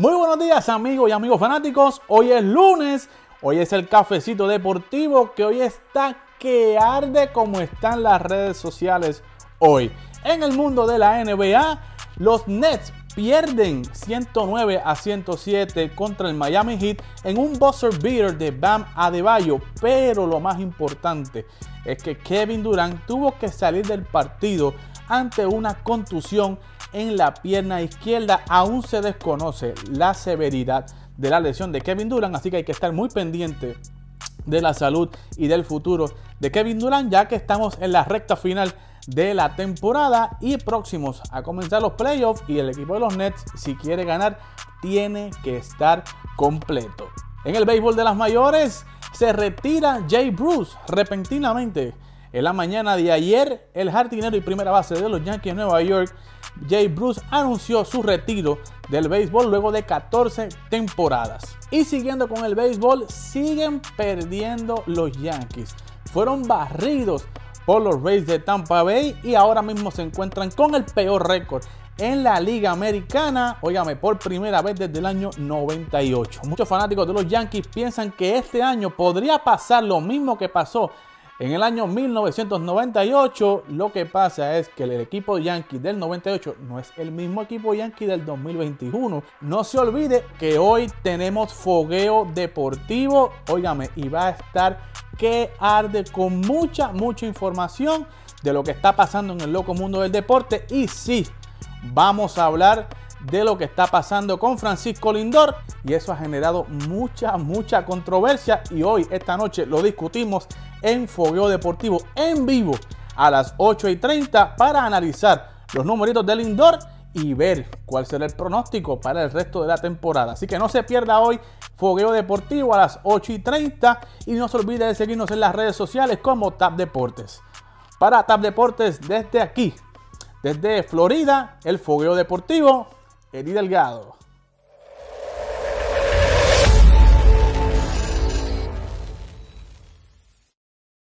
Muy buenos días amigos y amigos fanáticos. Hoy es lunes, hoy es el cafecito deportivo que hoy está que arde como están las redes sociales hoy. En el mundo de la NBA, los Nets pierden 109 a 107 contra el Miami Heat en un buzzer beater de Bam Adebayo, pero lo más importante es que Kevin Durant tuvo que salir del partido ante una contusión en la pierna izquierda. Aún se desconoce la severidad de la lesión de Kevin Durant, así que hay que estar muy pendiente de la salud y del futuro de Kevin Durant, ya que estamos en la recta final de la temporada y próximos a comenzar los playoffs y el equipo de los Nets, si quiere ganar, tiene que estar completo. En el béisbol de las mayores se retira Jay Bruce repentinamente. En la mañana de ayer, el jardinero y primera base de los Yankees de Nueva York Jay Bruce anunció su retiro del béisbol luego de 14 temporadas. Y siguiendo con el béisbol, siguen perdiendo los Yankees. Fueron barridos por los Rays de Tampa Bay y ahora mismo se encuentran con el peor récord en la Liga Americana, óigame, por primera vez desde el año 98. Muchos fanáticos de los Yankees piensan que este año podría pasar lo mismo que pasó en el año 1998, lo que pasa es que el equipo Yankee del 98 no es el mismo equipo Yankee del 2021. No se olvide que hoy tenemos fogueo deportivo, óigame, y va a estar que arde con mucha, mucha información de lo que está pasando en el loco mundo del deporte. Y sí, vamos a hablar de lo que está pasando con Francisco Lindor y eso ha generado mucha, mucha controversia y hoy, esta noche, lo discutimos en Fogueo Deportivo en vivo a las 8 y 30 para analizar los numeritos del Lindor y ver cuál será el pronóstico para el resto de la temporada. Así que no se pierda hoy Fogueo Deportivo a las 8 y 30 y no se olvide de seguirnos en las redes sociales como Tap Deportes. Para Tap Deportes desde aquí, desde Florida, el Fogueo Deportivo Eddie Delgado.